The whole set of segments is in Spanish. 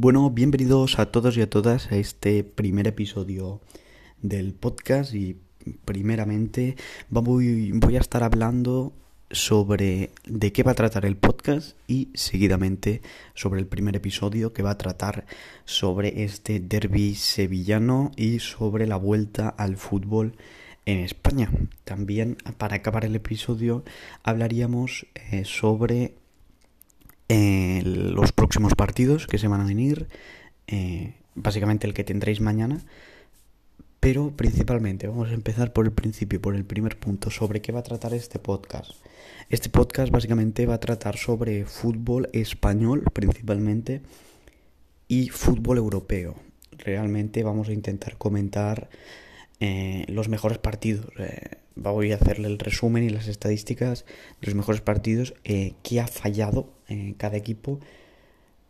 Bueno, bienvenidos a todos y a todas a este primer episodio del podcast y primeramente voy, a estar hablando sobre de qué va a tratar el podcast y seguidamente sobre el primer episodio que va a tratar sobre este derby sevillano y sobre la vuelta al fútbol en España. También para acabar el episodio hablaríamos eh, sobre eh, los próximos partidos que se van a venir, eh, básicamente el que tendréis mañana, pero principalmente vamos a empezar por el principio, por el primer punto, sobre qué va a tratar este podcast. Este podcast básicamente va a tratar sobre fútbol español principalmente y fútbol europeo. Realmente vamos a intentar comentar eh, los mejores partidos voy a hacerle el resumen y las estadísticas de los mejores partidos eh, que ha fallado cada equipo,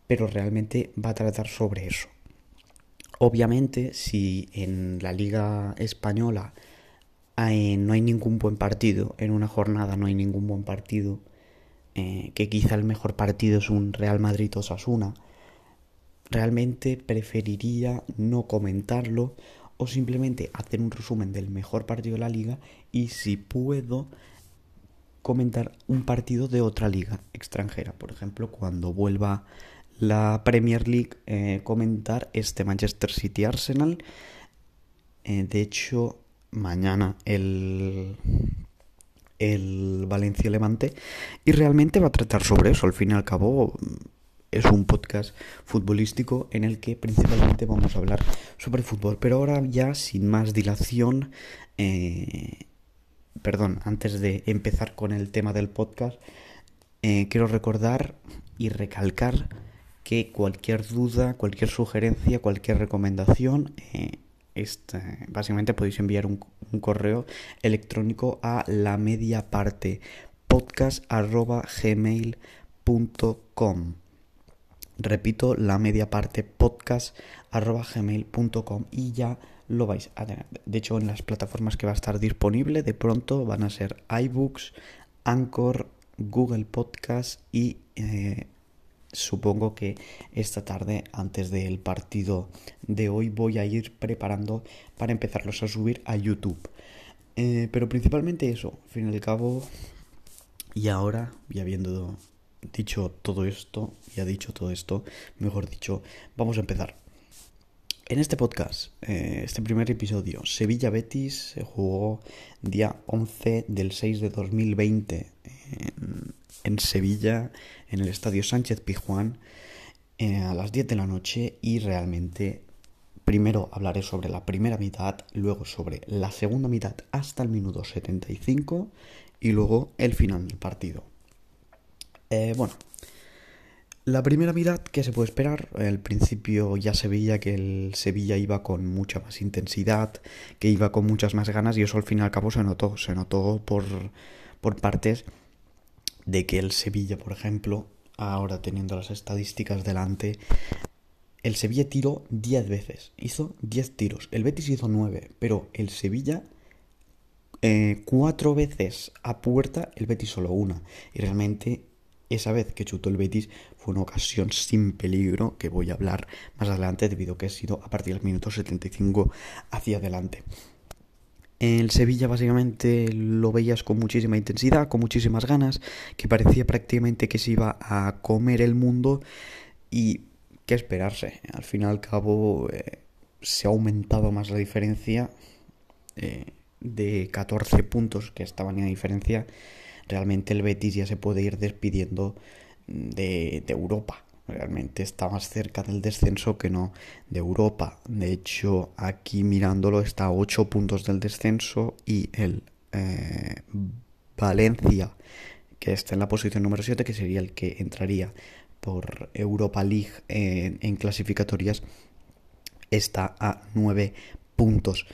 pero realmente va a tratar sobre eso. Obviamente, si en la liga española no hay ningún buen partido, en una jornada no hay ningún buen partido, eh, que quizá el mejor partido es un Real Madrid o Sasuna, realmente preferiría no comentarlo o simplemente hacer un resumen del mejor partido de la liga y si puedo comentar un partido de otra liga extranjera. Por ejemplo, cuando vuelva la Premier League, eh, comentar este Manchester City Arsenal. Eh, de hecho, mañana el, el Valencia Levante. Y realmente va a tratar sobre eso. Al fin y al cabo, es un podcast futbolístico en el que principalmente vamos a hablar sobre fútbol. Pero ahora ya sin más dilación, eh, perdón, antes de empezar con el tema del podcast, eh, quiero recordar y recalcar que cualquier duda, cualquier sugerencia, cualquier recomendación, eh, básicamente podéis enviar un, correo electrónico a la media parte podcast.gmail.com Repito, la media parte podcast gmail.com y ya lo vais a tener. De hecho, en las plataformas que va a estar disponible de pronto van a ser iBooks, Anchor, Google Podcast y eh, supongo que esta tarde, antes del partido de hoy, voy a ir preparando para empezarlos a subir a YouTube. Eh, pero principalmente eso, al fin y al cabo, y ahora, ya viendo dicho todo esto, ya dicho todo esto, mejor dicho, vamos a empezar. En este podcast, eh, este primer episodio, Sevilla Betis se jugó día 11 del 6 de 2020 en, en Sevilla, en el estadio Sánchez Pijuán, eh, a las 10 de la noche y realmente primero hablaré sobre la primera mitad, luego sobre la segunda mitad hasta el minuto 75 y luego el final del partido. Eh, bueno, la primera mitad, ¿qué se puede esperar? Al principio ya se veía que el Sevilla iba con mucha más intensidad, que iba con muchas más ganas y eso al fin y al cabo se notó. Se notó por, por partes de que el Sevilla, por ejemplo, ahora teniendo las estadísticas delante, el Sevilla tiró 10 veces, hizo 10 tiros. El Betis hizo 9, pero el Sevilla eh, cuatro veces a puerta, el Betis solo una. Y realmente esa vez que chutó el Betis fue una ocasión sin peligro que voy a hablar más adelante debido a que ha sido a partir del minuto 75 hacia adelante. El Sevilla básicamente lo veías con muchísima intensidad, con muchísimas ganas, que parecía prácticamente que se iba a comer el mundo y qué esperarse. Al fin y al cabo eh, se ha aumentado más la diferencia eh, de 14 puntos que estaban en la diferencia realmente el Betis ya se puede ir despidiendo de, Europa. Realmente está más cerca del descenso que no de Europa. De hecho, aquí mirándolo está a 8 puntos del descenso y el eh, Valencia, que está en la posición número 7, que sería el que entraría por Europa League en, en clasificatorias, está a 9 puntos.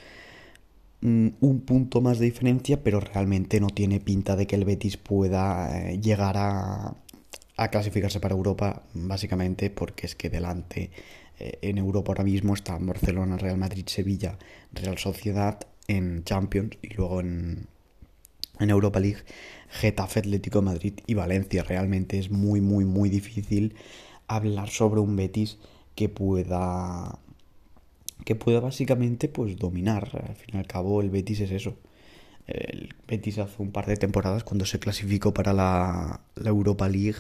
Mm, un punto más de diferencia, pero realmente no tiene pinta de que el Betis pueda eh, llegar a, a, clasificarse para Europa, básicamente porque es que delante eh, en Europa ahora mismo están Barcelona, Real Madrid, Sevilla, Real Sociedad en Champions y luego en, en Europa League Getafe, Atlético Madrid y Valencia. Realmente es muy, muy, muy difícil hablar sobre un Betis que pueda que pueda básicamente pues dominar. Al fin y al cabo el Betis es eso. El Betis hace un par de temporadas cuando se clasificó para la, Europa League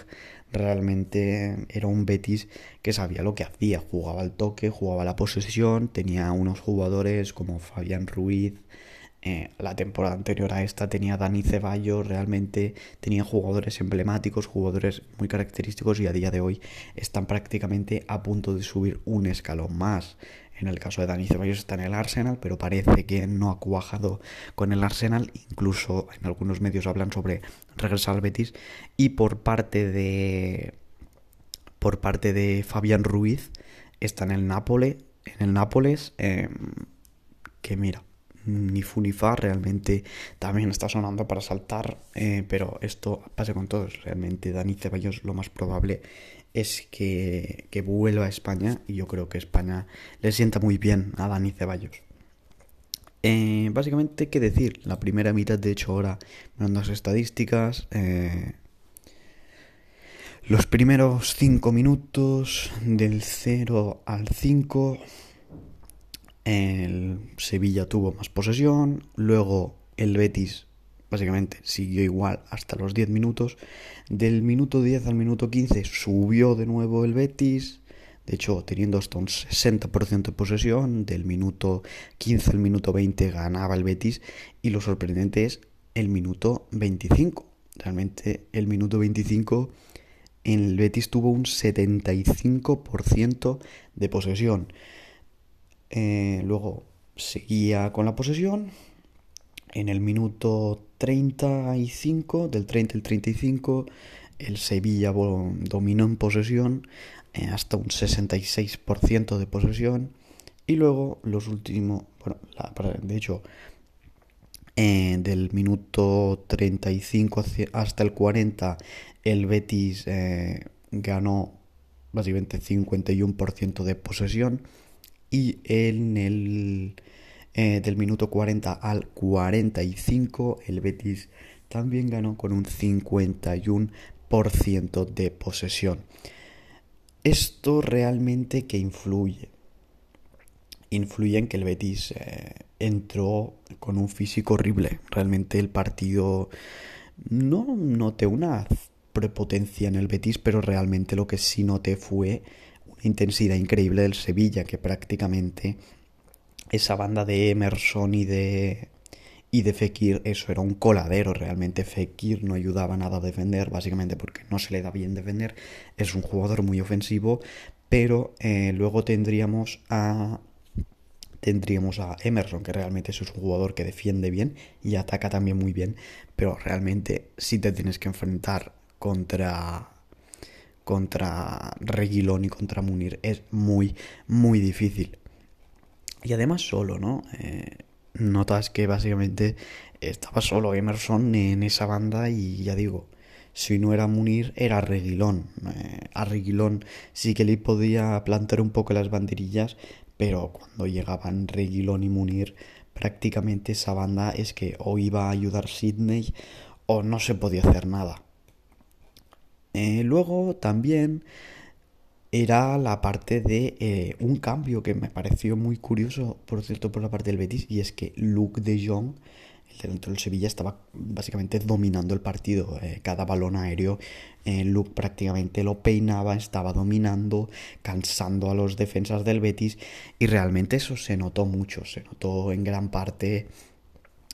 realmente era un Betis que sabía lo que hacía, jugaba al toque, jugaba la posesión, tenía unos jugadores como Fabián Ruiz, eh, la temporada anterior a esta tenía Dani Ceballos, realmente tenía jugadores emblemáticos, jugadores muy característicos y a día de hoy están prácticamente a punto de subir un escalón más. En el caso de Dani Ceballos está en el Arsenal, pero parece que no ha cuajado con el Arsenal. Incluso en algunos medios hablan sobre regresar al Betis. Y por parte de. Por parte de Fabián Ruiz, está en el Nápoles. En el Nápoles. Em, que mira, ni Funifa realmente también está sonando para saltar, eh, pero esto pasa con todos. Realmente Dani Ceballos lo más probable es que, que, vuelva a España y yo creo que España le sienta muy bien a Dani Ceballos. Eh, básicamente, ¿qué decir? La primera mitad, de hecho, ahora mirando las estadísticas. Eh, los primeros 5 minutos del 0 al 5 el Sevilla tuvo más posesión, luego el Betis básicamente siguió igual hasta los 10 minutos. Del minuto 10 al minuto 15 subió de nuevo el Betis, de hecho teniendo hasta un 60% de posesión. Del minuto 15 al minuto 20 ganaba el Betis y lo sorprendente es el minuto 25. Realmente el minuto 25 el Betis tuvo un 75% de posesión. Eh, luego seguía con la posesión. En el minuto 35, del 30 al 35, el Sevilla dominó en posesión eh, hasta un 66% de posesión. Y luego los últimos, bueno, de hecho, eh, del minuto 35 hasta el 40, el Betis ganó básicamente 51% de posesión y en el eh, del minuto 40 al 45 el Betis también ganó con un 51% de posesión. Esto realmente que influye. Influye en que el Betis eh, entró con un físico horrible. Realmente el partido no noté una prepotencia en el Betis, pero realmente lo que sí noté fue intensidad increíble del Sevilla, que prácticamente esa banda de Emerson y de y de Fekir, eso era un coladero realmente. Fekir no ayudaba nada a defender, básicamente porque no se le da bien defender. Es un jugador muy ofensivo, pero eh, luego tendríamos a tendríamos a Emerson, que realmente es un jugador que defiende bien y ataca también muy bien, pero realmente si te tienes que enfrentar contra contra Reguilón y contra Munir es muy, muy difícil. Y además solo, ¿no? Eh, notas que básicamente estaba solo Emerson en esa banda y ya digo, si no era Munir era Reguilón. Eh, a Reguilón sí que le podía plantar un poco las banderillas, pero cuando llegaban Reguilón y Munir prácticamente esa banda es que o iba a ayudar Sidney o no se podía hacer nada. Eh, luego también era la parte de eh, un cambio que me pareció muy curioso, por cierto, por la parte del Betis, y es que Luke de Jong, el delantero del Sevilla, estaba básicamente dominando el partido. Eh, cada balón aéreo, Luke prácticamente lo peinaba, estaba dominando, cansando a los defensas del Betis, y realmente eso se notó mucho, se notó en gran parte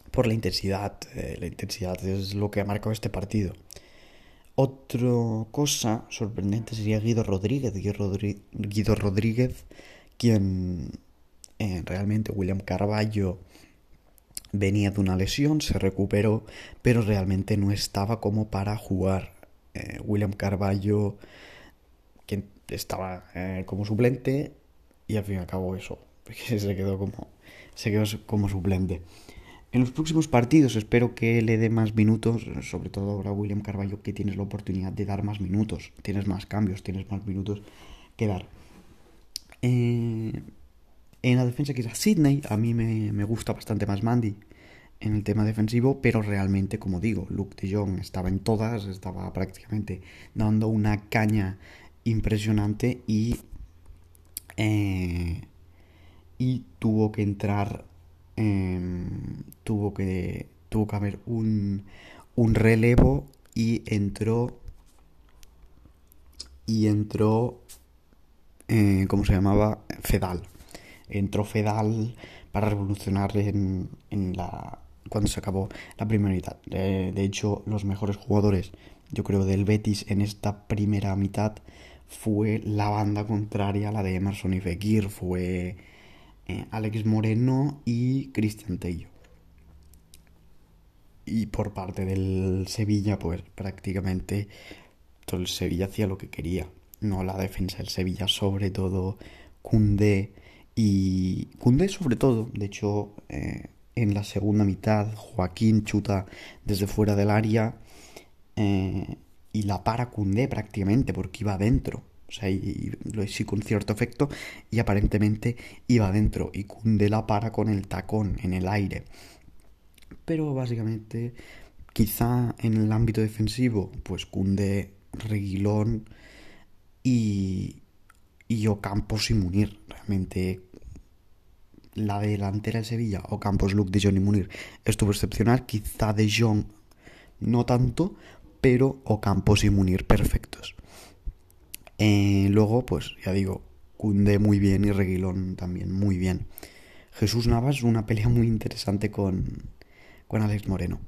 por la intensidad. la intensidad es lo que ha marcado este partido. Otra cosa sorprendente sería Guido Rodríguez. Guido Rodríguez, quien eh, realmente William Carballo venía de una lesión, se recuperó, pero realmente no estaba como para jugar. Eh, William Carballo, quien estaba eh, como suplente, y al fin y al cabo eso, se quedó como, se quedó como suplente. En los próximos partidos. Espero que le dé más minutos, sobre todo ahora William Carballo, que tienes la oportunidad de dar más minutos, tienes más cambios, tienes más minutos que dar. Eh, en la defensa quizás Sidney, a mí me, gusta bastante más Mandy en el tema defensivo, pero realmente, como digo, Luke de Jong estaba en todas, estaba prácticamente dando una caña impresionante y Eh, y tuvo que entrar, em, tuvo que, tuvo que haber un, un relevo y entró, y entró, eh, ¿cómo se llamaba? Fedal. Entró Fedal para revolucionar en, en la, cuando se acabó la primera mitad. de hecho, los mejores jugadores, yo creo, del Betis en esta primera mitad fue la banda contraria, la de Emerson y Fekir, fue eh, Alex Moreno y Cristian Tello. Y por parte del Sevilla, pues prácticamente todo el Sevilla hacía lo que quería. No la defensa del Sevilla, sobre todo Cundé y Cundé sobre todo. De hecho, eh, en la segunda mitad Joaquín chuta desde fuera del área eh, y la para Cundé prácticamente porque iba adentro. O sea, y, lo sí con cierto efecto y aparentemente iba adentro y Cundé la para con el tacón en el aire. Pero básicamente, quizá en el ámbito defensivo, pues Cundé, Reguilón y, y Ocampos y Munir. Realmente la delantera del Sevilla, Ocampos, Luke de John y Munir, estuvo excepcional. Quizá de John no tanto, pero Ocampos y Munir perfectos. Eh, luego, pues ya digo, Cunde muy bien y Reguilón también muy bien. Jesús Navas, una pelea muy interesante con, con Alex Moreno.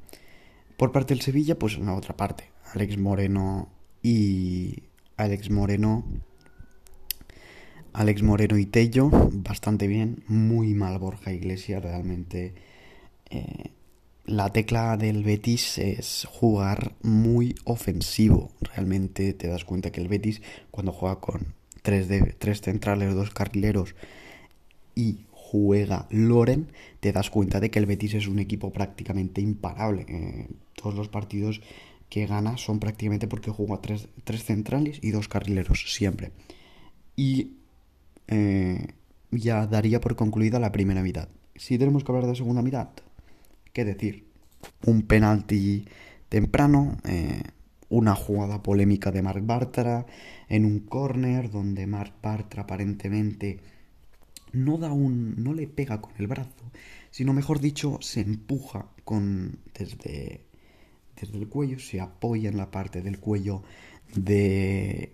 Por parte del Sevilla, pues en la otra parte. Alex Moreno y Alex Moreno. Alex Moreno y Tello, bastante bien. Muy mal Borja Iglesias, realmente. Eh, la tecla del Betis es jugar muy ofensivo. Realmente te das cuenta que el Betis, cuando juega con tres, de, tres centrales, dos carrileros y juega Loren, te das cuenta de que el Betis es un equipo prácticamente imparable. Eh, todos los partidos que gana son prácticamente porque juega tres, tres centrales y dos carrileros, siempre. Y eh, ya daría por concluida la primera mitad. Si tenemos que hablar de segunda mitad, ¿qué decir? Un penalti temprano, eh, una jugada polémica de Marc Bartra en un corner donde Marc Bartra aparentemente no da un no le pega con el brazo, sino mejor dicho, se empuja con desde desde el cuello, se apoya en la parte del cuello de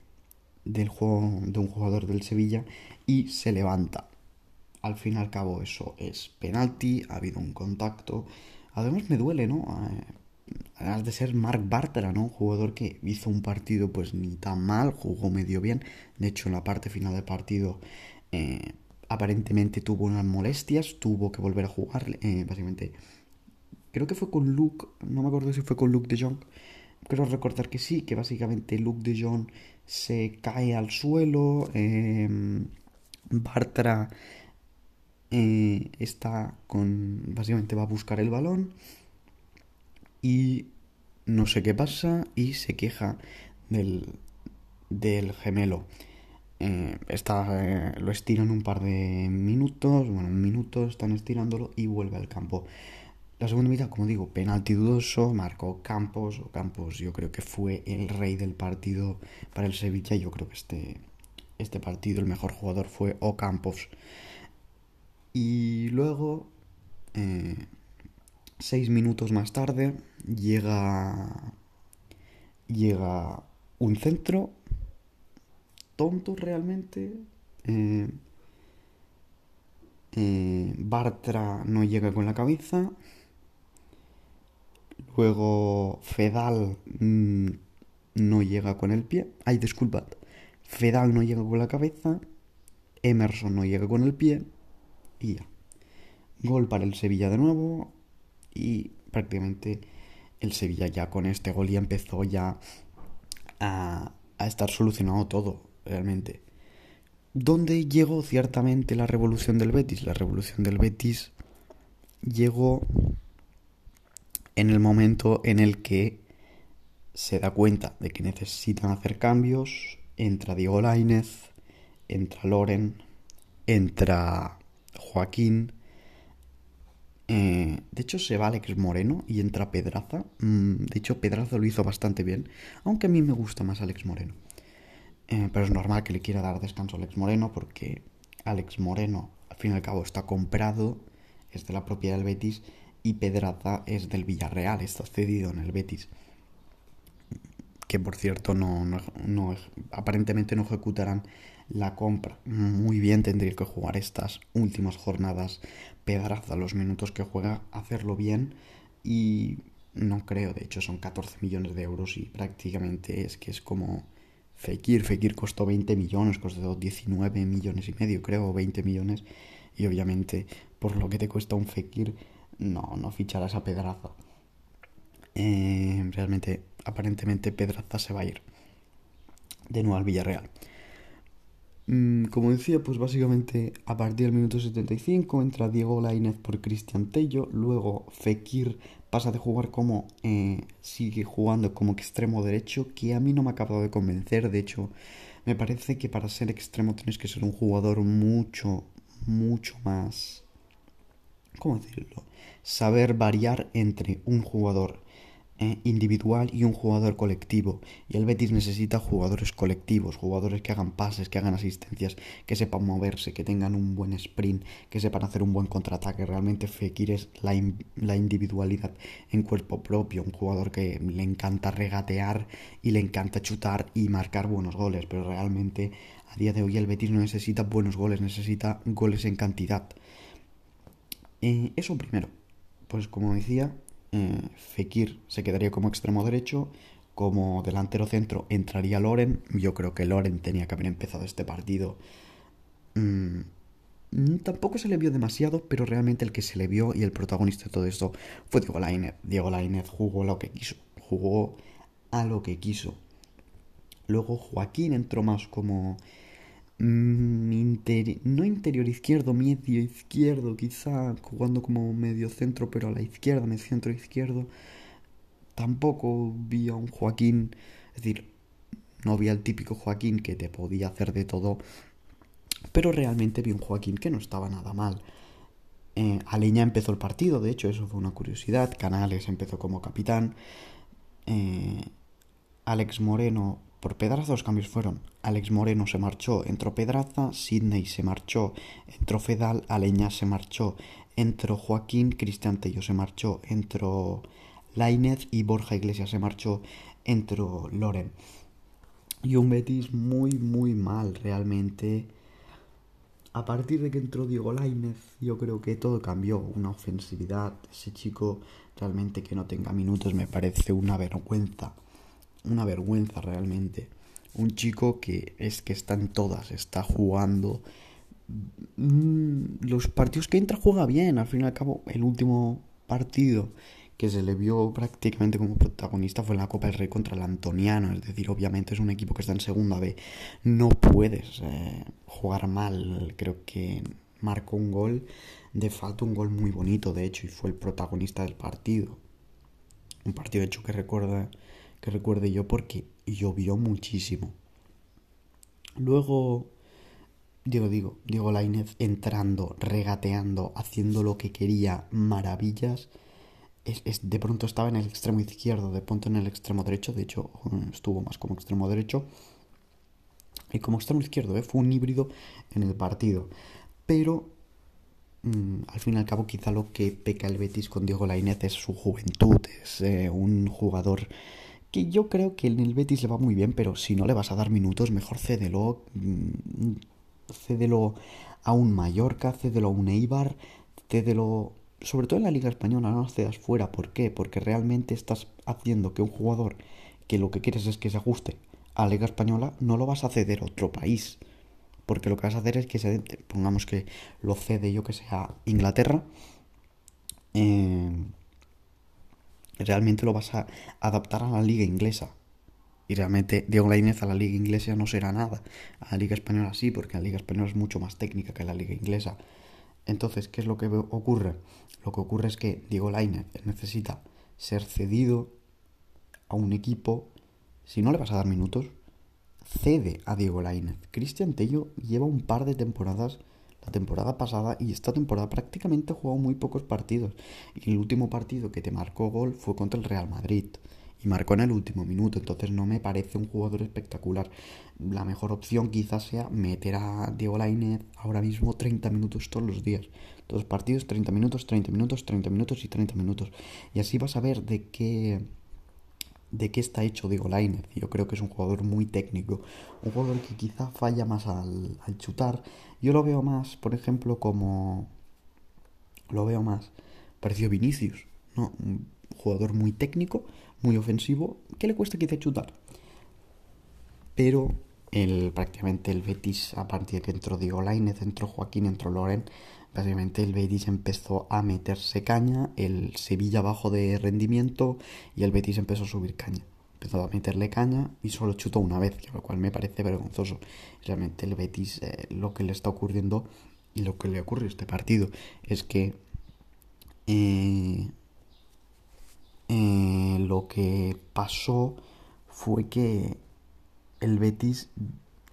del juego de un jugador del Sevilla y se levanta. Al fin y al cabo eso es penalti, ha habido un contacto. Además me duele, ¿no? Eh, además de ser Marc Bartra, ¿no? Un jugador que hizo un partido pues ni tan mal, jugó medio bien. De hecho en la parte final del partido eh, aparentemente tuvo unas molestias, tuvo que volver a jugar, eh, básicamente. Creo que fue con Luke, no me acuerdo si fue con Luke de Jong. Quiero recordar que sí, que básicamente Luke de Jong se cae al suelo. Em, Bartra está con. Básicamente va a buscar el balón. Y no sé qué pasa. Y se queja del, del gemelo. Eh, está, eh, lo estiran un par de minutos, bueno, un minuto están estirándolo y vuelve al campo. La segunda mitad, como digo, penalti dudoso, marcó Campos, o Campos yo creo que fue el rey del partido para el Sevilla, yo creo que este, este partido el mejor jugador fue Ocampos. Y luego, eh, seis minutos más tarde, llega, llega un centro tonto realmente. Eh, eh, Bartra no llega con la cabeza. Luego Fedal mm, no llega con el pie. Ay, disculpad. Fedal no llega con la cabeza. Emerson no llega con el pie. Y ya. Gol para el Sevilla de nuevo. Y prácticamente el Sevilla ya con este gol ya empezó ya a, a estar solucionado todo realmente. ¿Dónde llegó ciertamente la revolución del Betis? La revolución del Betis llegó en el momento en el que se da cuenta de que necesitan hacer cambios, entra Diego Lainez, entra Loren, entra Joaquín, eh, de hecho se va Alex Moreno y entra Pedraza, mm, de hecho Pedraza lo hizo bastante bien, aunque a mí me gusta más Alex Moreno. Eh, pero es normal que le quiera dar descanso a Alex Moreno porque Alex Moreno, al fin y al cabo, está comprado, es de la propiedad del Betis, y Pedraza es del Villarreal, está cedido en el Betis. Que por cierto, no, no, aparentemente no ejecutarán la compra. Muy bien tendría que jugar estas últimas jornadas Pedraza, los minutos que juega, hacerlo bien y no creo, de hecho son 14 millones de euros y prácticamente es que es como Fekir. Fekir costó 20 millones, costó 19 millones y medio, creo, 20 millones. Y obviamente, por lo que te cuesta un Fekir, no, no ficharás a Pedraza. Eh, realmente, aparentemente, Pedraza se va a ir de nuevo al Villarreal. Mm, como decía, pues básicamente a partir del minuto 75 entra Diego Lainez por Cristian Tello, luego Fekir pasa de jugar como eh, sigue jugando como extremo derecho, que a mí no me ha acabado de convencer, de hecho me parece que para ser extremo tienes que ser un jugador mucho, mucho más... ¿Cómo decirlo? Saber variar entre un jugador individual y un jugador colectivo. Y el Betis necesita jugadores colectivos, jugadores que hagan pases, que hagan asistencias, que sepan moverse, que tengan un buen sprint, que sepan hacer un buen contraataque. Realmente Fekir es la, la individualidad en cuerpo propio, un jugador que le encanta regatear y le encanta chutar y marcar buenos goles, pero realmente a día de hoy el Betis no necesita buenos goles, necesita goles en cantidad. Eh, eso primero. Pues como decía, eh, Fekir se quedaría como extremo derecho, como delantero centro entraría Loren. Yo creo que Loren tenía que haber empezado este partido. Mm, tampoco se le vio demasiado, pero realmente el que se le vio y el protagonista de todo esto fue Diego Lainez. Diego Lainez jugó lo que quiso, jugó a lo que quiso. Luego Joaquín entró más como No interior izquierdo, medio izquierdo, quizá jugando como medio centro, pero a la izquierda, medio centro izquierdo. Tampoco vi a un Joaquín, es decir, no vi al típico Joaquín que te podía hacer de todo, pero realmente vi un Joaquín que no estaba nada mal. Eh, Aleña empezó el partido, de hecho, eso fue una curiosidad. Canales empezó como capitán. Eh, Alex Moreno por Pedraza los cambios fueron Alex Moreno se marchó, entró Pedraza, Sidney se marchó, entró Fedal, Aleña se marchó, entró Joaquín, Cristian Tello se marchó, entró Lainez y Borja Iglesias se marchó, entró Loren. Y un Betis muy, muy mal realmente. A partir de que entró Diego Lainez, yo creo que todo cambió. Una ofensividad. Ese chico realmente que no tenga minutos me parece una vergüenza una vergüenza realmente. Un chico que es que está en todas, está jugando. Mm, los partidos que entra juega bien, al fin y al cabo, el último partido que se le vio prácticamente como protagonista fue la Copa del Rey contra el Antoniano. Es decir, obviamente es un equipo que está en segunda B. No puedes eh, jugar mal. Creo que marcó un gol de falta, un gol muy bonito, de hecho, y fue el protagonista del partido. Un partido hecho que recuerda que recuerde yo porque llovió muchísimo. Luego, digo, digo, Diego Lainez entrando, regateando, haciendo lo que quería, maravillas. Es, de pronto estaba en el extremo izquierdo, de pronto en el extremo derecho, de hecho estuvo más como extremo derecho. Y como extremo izquierdo, ¿eh? fue un híbrido en el partido. Pero mm, al fin y al cabo quizá lo que peca el Betis con Diego Lainez es su juventud, es eh, un jugador que yo creo que en el Betis le va muy bien, pero si no le vas a dar minutos, mejor cédelo. Mm, cédelo a un Mallorca, cédelo a un Eibar, cédelo. Sobre todo en la Liga Española, no cedas fuera. ¿Por qué? Porque realmente estás haciendo que un jugador que lo que quieres es que se ajuste a la Liga Española, no lo vas a ceder a otro país. Porque lo que vas a hacer es que se. Pongamos que lo cede yo que sea Inglaterra. Eh, realmente lo vas a adaptar a la liga inglesa. Y realmente Diego Lainez a la liga inglesa no será nada. A la liga española sí, porque la liga española es mucho más técnica que la liga inglesa. Entonces, ¿qué es lo que ocurre? Lo que ocurre es que Diego Lainez necesita ser cedido a un equipo. Si no le vas a dar minutos, cede a Diego Lainez. Cristian Tello lleva un par de temporadas temporada pasada y esta temporada prácticamente ha jugado muy pocos partidos. Y el último partido que te marcó gol fue contra el Real Madrid. y marcó en el último minuto, entonces no me parece un jugador espectacular. La mejor opción quizás sea meter a Diego Lainez ahora mismo 30 minutos todos los días. Todos los partidos 30 minutos, 30 minutos, 30 minutos y 30 minutos. Y así vas a ver de qué de qué está hecho Diego Lainez. Yo creo que es un jugador muy técnico, un jugador que quizá falla más al, al chutar. Yo lo veo más, por ejemplo, como lo veo más parecido Vinicius, ¿no? Un jugador muy técnico, muy ofensivo, que le cuesta quizá chutar. Pero el, prácticamente el Betis, a partir de que entró Diego Lainez, entró Joaquín, entró Loren, básicamente el Betis empezó a meterse caña, el Sevilla bajó de rendimiento y el Betis empezó a subir caña. Empezó a meterle caña y solo chutó una vez, lo cual me parece vergonzoso. Realmente el Betis, eh, lo que le está ocurriendo y lo que le ocurre a este partido es que eh, eh, lo que pasó fue que el Betis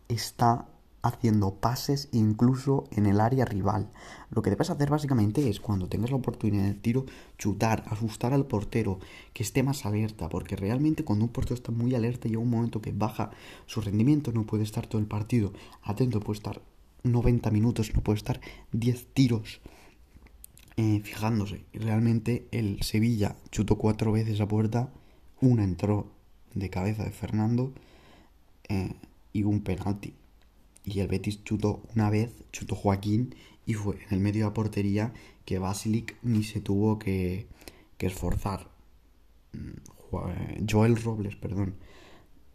está haciendo pases incluso en el área rival. Lo que debes hacer básicamente es cuando tengas la oportunidad de tiro, chutar, asustar al portero, que esté más alerta, porque realmente cuando un portero está muy alerta llega un momento que baja su rendimiento, no puede estar todo el partido atento, puede estar 90 minutos, no puede estar 10 tiros eh, fijándose. Realmente el Sevilla chutó cuatro veces a puerta, una entró de cabeza de Fernando eh, y un penalti. Y el Betis chutó una vez, chutó Joaquín y fue en el medio de la portería que Basilic ni se tuvo que, que esforzar. Mm, Joel Robles, perdón,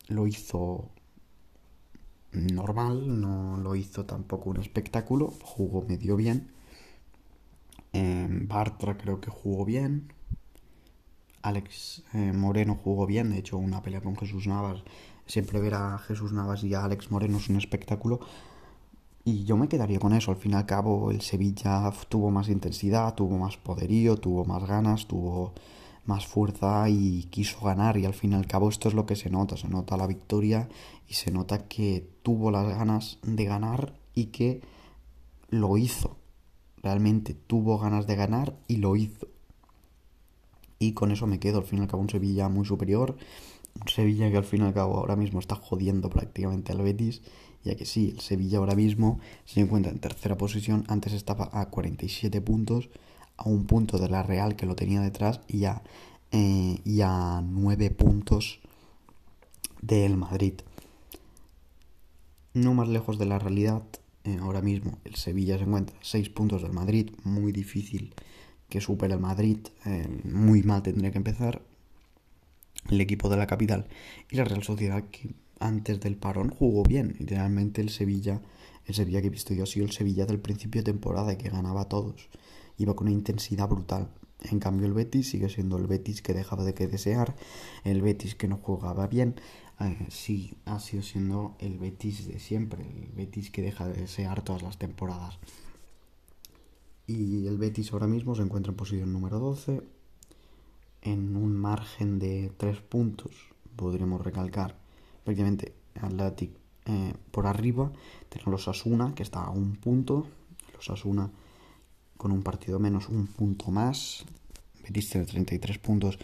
lo hizo normal, no lo hizo tampoco un espectáculo, jugó medio bien Bartra creo que jugó bien. Alex eh, Moreno jugó bien. De hecho, una pelea con Jesús Navas. Siempre ver a Jesús Navas y a Alex Moreno es un espectáculo. Y yo me quedaría con eso. Al fin y al cabo, el Sevilla tuvo más intensidad, tuvo más poderío, tuvo más ganas, tuvo más fuerza y quiso ganar. Y al fin y al cabo, esto es lo que se nota. Se nota la victoria y se nota que tuvo las ganas de ganar y que lo hizo realmente tuvo ganas de ganar y lo hizo. Y con eso me quedo, al fin y al cabo un Sevilla muy superior, Sevilla que al fin y al cabo ahora mismo está jodiendo prácticamente al Betis, ya que sí, el Sevilla ahora mismo se encuentra en tercera posición, antes estaba a 47 puntos, a un punto de la Real que lo tenía detrás y a, eh, y a 9 puntos del Madrid. No más lejos de la realidad, eh, ahora mismo el Sevilla se encuentra a 6 puntos del Madrid, muy difícil que supere el Madrid, eh, muy mal tendría que empezar el equipo de la capital y la Real Sociedad que antes del parón jugó bien, literalmente el Sevilla, el Sevilla que he visto yo ha sido el Sevilla del principio de temporada que ganaba a todos, iba con una intensidad brutal. En cambio el Betis sigue siendo el Betis que dejaba de desear, el Betis que no jugaba bien, eh, sí ha sido siendo el Betis de siempre, el Betis que deja de desear todas las temporadas. Y el Betis ahora mismo se encuentra en posición número 12, en un margen de 3 puntos, podríamos recalcar, prácticamente Atletic eh, por arriba, tenemos los Asuna, que está a un punto, los Asuna con un partido menos, un punto más, Betis tiene 33 puntos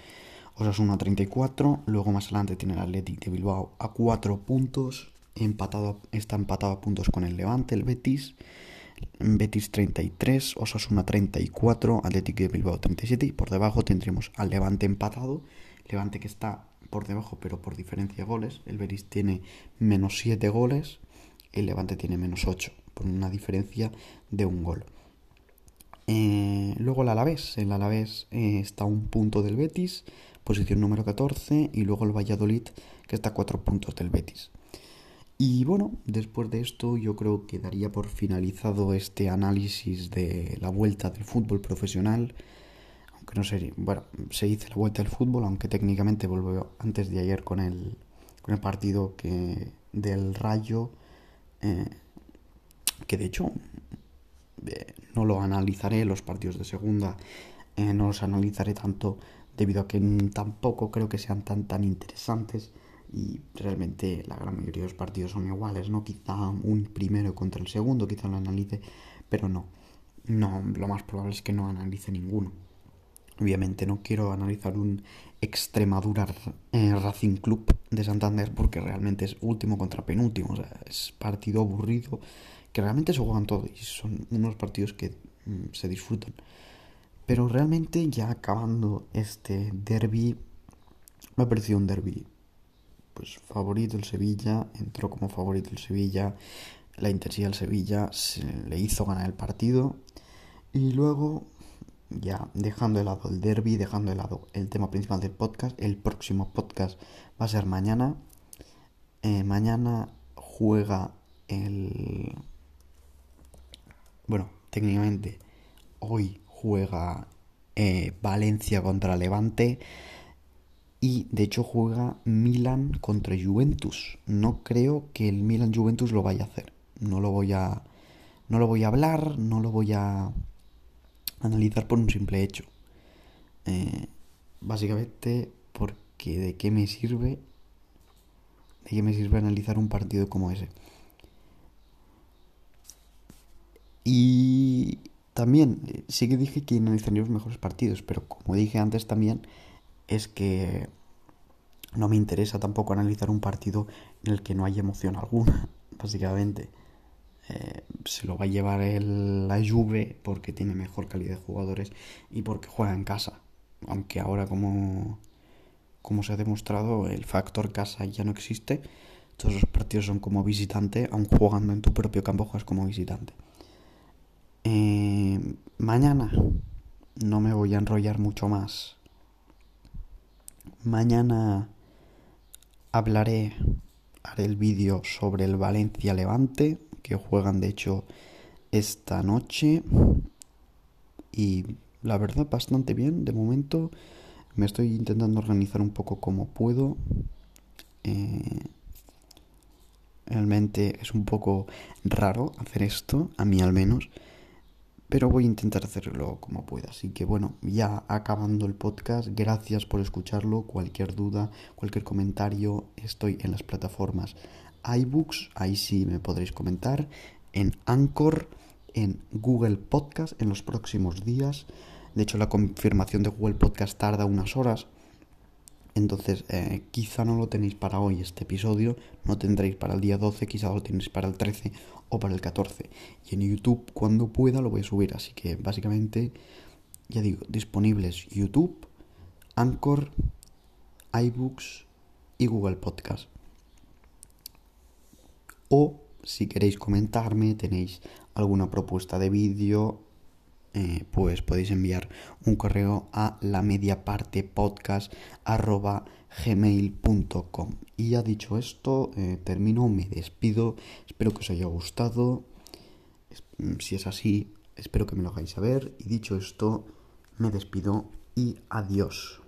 Osasuna 34, luego más adelante tiene el Athletic de Bilbao a 4 puntos, empatado, está empatado a puntos con el Levante, el Betis, Betis 33, Osasuna 34, Athletic de Bilbao 37 y por debajo tendremos al Levante empatado, Levante que está por debajo pero por diferencia de goles, el Betis tiene menos 7 goles, el Levante tiene menos 8, por una diferencia de un gol. Eh, luego el Alavés, el Alavés eh, está a un punto del Betis, posición número 14, y luego el Valladolid, que está a 4 puntos del Betis. Y bueno, después de esto yo creo que daría por finalizado este análisis de la vuelta del fútbol profesional. Aunque no sé, bueno, se dice la vuelta del fútbol, aunque técnicamente volvió antes de ayer con el, con el partido que, del Rayo, eh, que de hecho eh, no lo analizaré, los partidos de segunda eh, no los analizaré tanto debido a que tampoco creo que sean tan tan interesantes y realmente la gran mayoría de los partidos son iguales, ¿no? Quizá un primero contra el segundo, quizá lo analice, pero no. No, lo más probable es que no analice ninguno. Obviamente no quiero analizar un Extremadura eh, Racing Club de Santander porque realmente es último contra penúltimo. O sea, es partido aburrido que realmente se juegan todo y son unos partidos que mm, se disfrutan. Pero realmente ya acabando este derby, me ha parecido un derby pues favorito el Sevilla, entró como favorito el Sevilla, la intensidad del Sevilla se le hizo ganar el partido y luego ya dejando de lado el derby, dejando de lado el tema principal del podcast, el próximo podcast va a ser mañana. Eh, mañana juega el... Bueno, técnicamente hoy juega eh, Valencia contra Levante y de hecho juega Milan contra Juventus. No creo que el Milan Juventus lo vaya a hacer. No lo voy a no lo voy a hablar, no lo voy a analizar por un simple hecho. Eh, básicamente porque de qué me sirve de qué me sirve analizar un partido como ese. Y también eh, sí que dije que analizaría los mejores partidos, pero como dije antes también es que no me interesa tampoco analizar un partido en el que no hay emoción alguna, básicamente. Eh, se lo va a llevar la Juve porque tiene mejor calidad de jugadores y porque juega en casa. Aunque ahora como, como se ha demostrado el factor casa ya no existe. Todos los partidos son como visitante, aun jugando en tu propio campo juegas como visitante. Eh, mañana no me voy a enrollar mucho más. Mañana hablaré, haré el vídeo sobre el Valencia Levante que juegan de hecho esta noche. Y la verdad bastante bien de momento. Me estoy intentando organizar un poco como puedo. Eh, realmente es un poco raro hacer esto a mí al menos pero voy a intentar hacerlo como pueda. Así que bueno, ya acabando el podcast, gracias por escucharlo. Cualquier duda, cualquier comentario, estoy en las plataformas iBooks, ahí sí me podréis comentar, en Anchor, en Google Podcast en los próximos días. De hecho, la confirmación de Google Podcast tarda unas horas. Entonces, eh, quizá no lo tenéis para hoy este episodio, no tendréis para el día 12, quizá lo tenéis para el 13 o para el 14. Y en YouTube, cuando pueda, lo voy a subir. Así que básicamente, ya digo, disponibles YouTube, Anchor, iBooks y Google Podcast. O si queréis comentarme, tenéis alguna propuesta de vídeo, eh, pues podéis enviar un correo a la media parte podcast gmail.com. Y ya dicho esto, eh, termino, me despido. Espero que os haya gustado. Mm, si es así, espero que me lo hagáis saber. Y dicho esto, me despido y adiós.